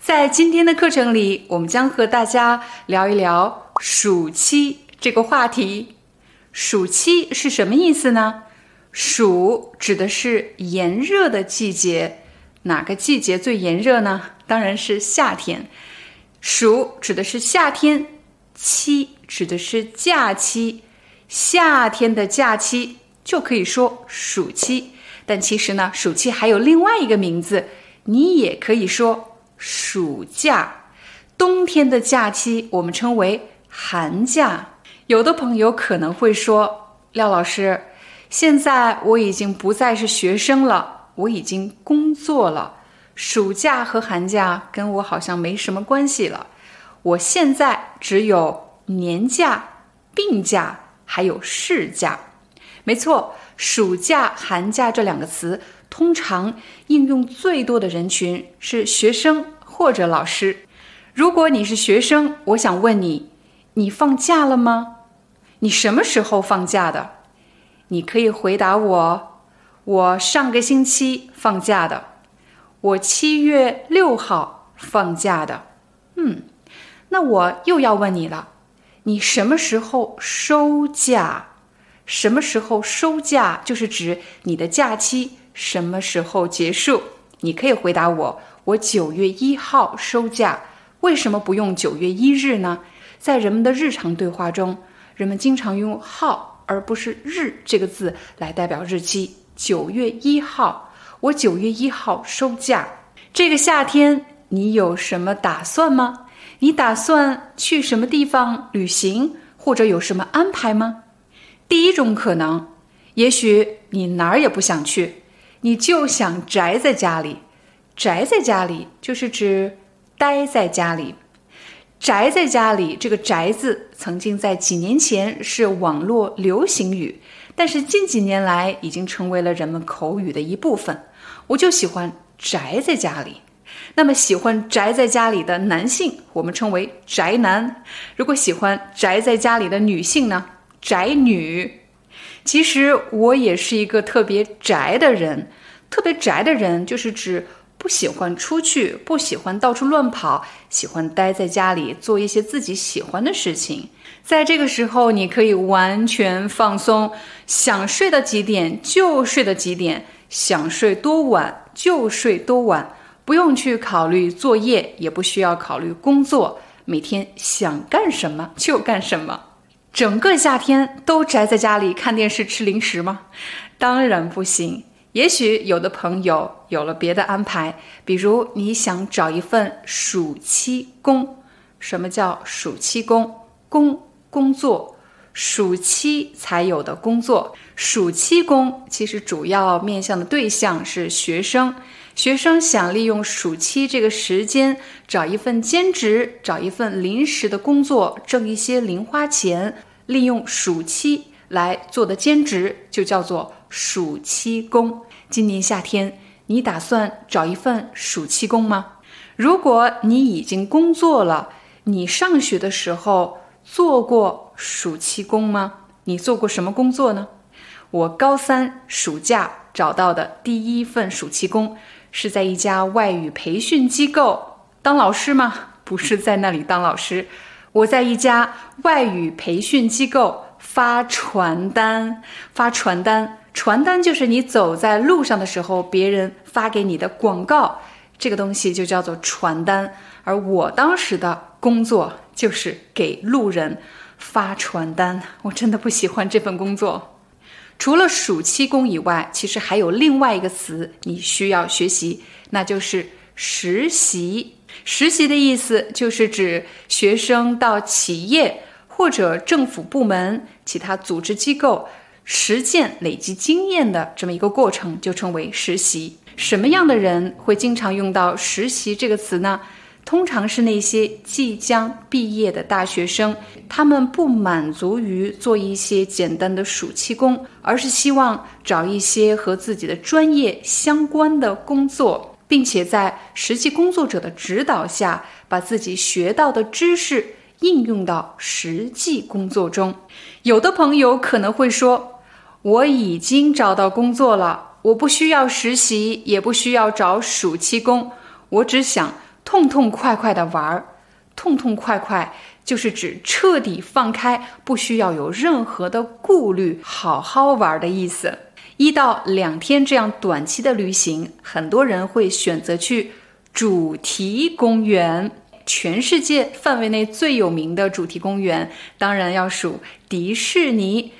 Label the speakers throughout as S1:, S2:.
S1: 在今天的课程里，我们将和大家聊一聊暑期这个话题。暑期是什么意思呢？暑指的是炎热的季节，哪个季节最炎热呢？当然是夏天。暑指的是夏天，期指的是假期，夏天的假期就可以说暑期。但其实呢，暑期还有另外一个名字，你也可以说。暑假，冬天的假期我们称为寒假。有的朋友可能会说：“廖老师，现在我已经不再是学生了，我已经工作了，暑假和寒假跟我好像没什么关系了。我现在只有年假、病假还有事假。”没错，暑假、寒假这两个词。通常应用最多的人群是学生或者老师。如果你是学生，我想问你：你放假了吗？你什么时候放假的？你可以回答我：我上个星期放假的，我七月六号放假的。嗯，那我又要问你了：你什么时候收假？什么时候收假？就是指你的假期。什么时候结束？你可以回答我：我九月一号收假。为什么不用九月一日呢？在人们的日常对话中，人们经常用“号”而不是“日”这个字来代表日期。九月一号，我九月一号收假。这个夏天你有什么打算吗？你打算去什么地方旅行，或者有什么安排吗？第一种可能，也许你哪儿也不想去。你就想宅在家里，宅在家里就是指待在家里。宅在家里这个“宅”字，曾经在几年前是网络流行语，但是近几年来已经成为了人们口语的一部分。我就喜欢宅在家里。那么喜欢宅在家里的男性，我们称为宅男；如果喜欢宅在家里的女性呢，宅女。其实我也是一个特别宅的人，特别宅的人就是指不喜欢出去，不喜欢到处乱跑，喜欢待在家里做一些自己喜欢的事情。在这个时候，你可以完全放松，想睡到几点就睡到几点，想睡多晚就睡多晚，不用去考虑作业，也不需要考虑工作，每天想干什么就干什么。整个夏天都宅在家里看电视吃零食吗？当然不行。也许有的朋友有了别的安排，比如你想找一份暑期工。什么叫暑期工？工工作，暑期才有的工作。暑期工其实主要面向的对象是学生。学生想利用暑期这个时间找一份兼职，找一份临时的工作，挣一些零花钱。利用暑期来做的兼职就叫做暑期工。今年夏天，你打算找一份暑期工吗？如果你已经工作了，你上学的时候做过暑期工吗？你做过什么工作呢？我高三暑假找到的第一份暑期工。是在一家外语培训机构当老师吗？不是在那里当老师，我在一家外语培训机构发传单。发传单，传单就是你走在路上的时候，别人发给你的广告，这个东西就叫做传单。而我当时的工作就是给路人发传单，我真的不喜欢这份工作。除了暑期工以外，其实还有另外一个词你需要学习，那就是实习。实习的意思就是指学生到企业或者政府部门、其他组织机构实践、累积经验的这么一个过程，就称为实习。什么样的人会经常用到实习这个词呢？通常是那些即将毕业的大学生，他们不满足于做一些简单的暑期工，而是希望找一些和自己的专业相关的工作，并且在实际工作者的指导下，把自己学到的知识应用到实际工作中。有的朋友可能会说：“我已经找到工作了，我不需要实习，也不需要找暑期工，我只想。”痛痛快快的玩儿，痛痛快快就是指彻底放开，不需要有任何的顾虑，好好玩的意思。一到两天这样短期的旅行，很多人会选择去主题公园。全世界范围内最有名的主题公园，当然要数迪士尼。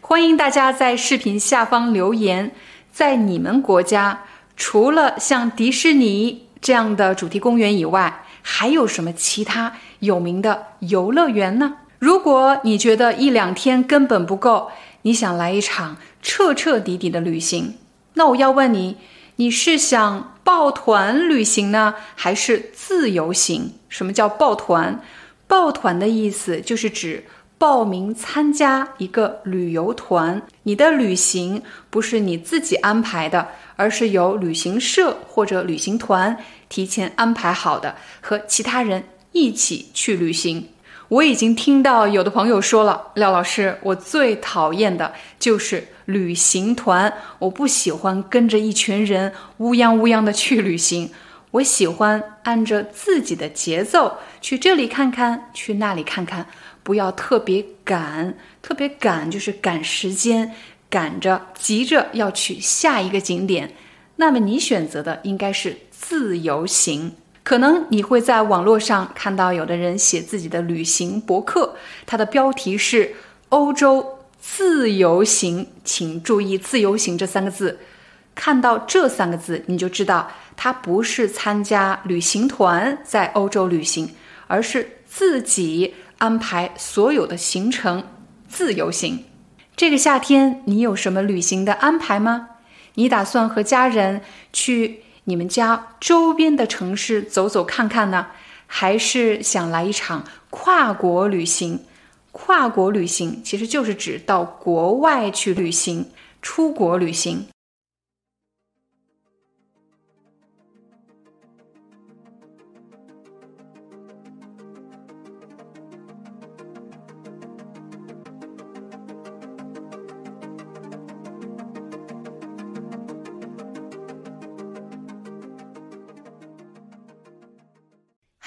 S1: 欢迎大家在视频下方留言，在你们国家，除了像迪士尼。这样的主题公园以外，还有什么其他有名的游乐园呢？如果你觉得一两天根本不够，你想来一场彻彻底底的旅行，那我要问你，你是想抱团旅行呢，还是自由行？什么叫抱团？抱团的意思就是指报名参加一个旅游团，你的旅行不是你自己安排的。而是由旅行社或者旅行团提前安排好的，和其他人一起去旅行。我已经听到有的朋友说了，廖老师，我最讨厌的就是旅行团，我不喜欢跟着一群人乌泱乌泱的去旅行，我喜欢按着自己的节奏去这里看看，去那里看看，不要特别赶，特别赶就是赶时间。赶着急着要去下一个景点，那么你选择的应该是自由行。可能你会在网络上看到有的人写自己的旅行博客，它的标题是“欧洲自由行”。请注意“自由行”这三个字，看到这三个字你就知道，他不是参加旅行团在欧洲旅行，而是自己安排所有的行程，自由行。这个夏天你有什么旅行的安排吗？你打算和家人去你们家周边的城市走走看看呢，还是想来一场跨国旅行？跨国旅行其实就是指到国外去旅行，出国旅行。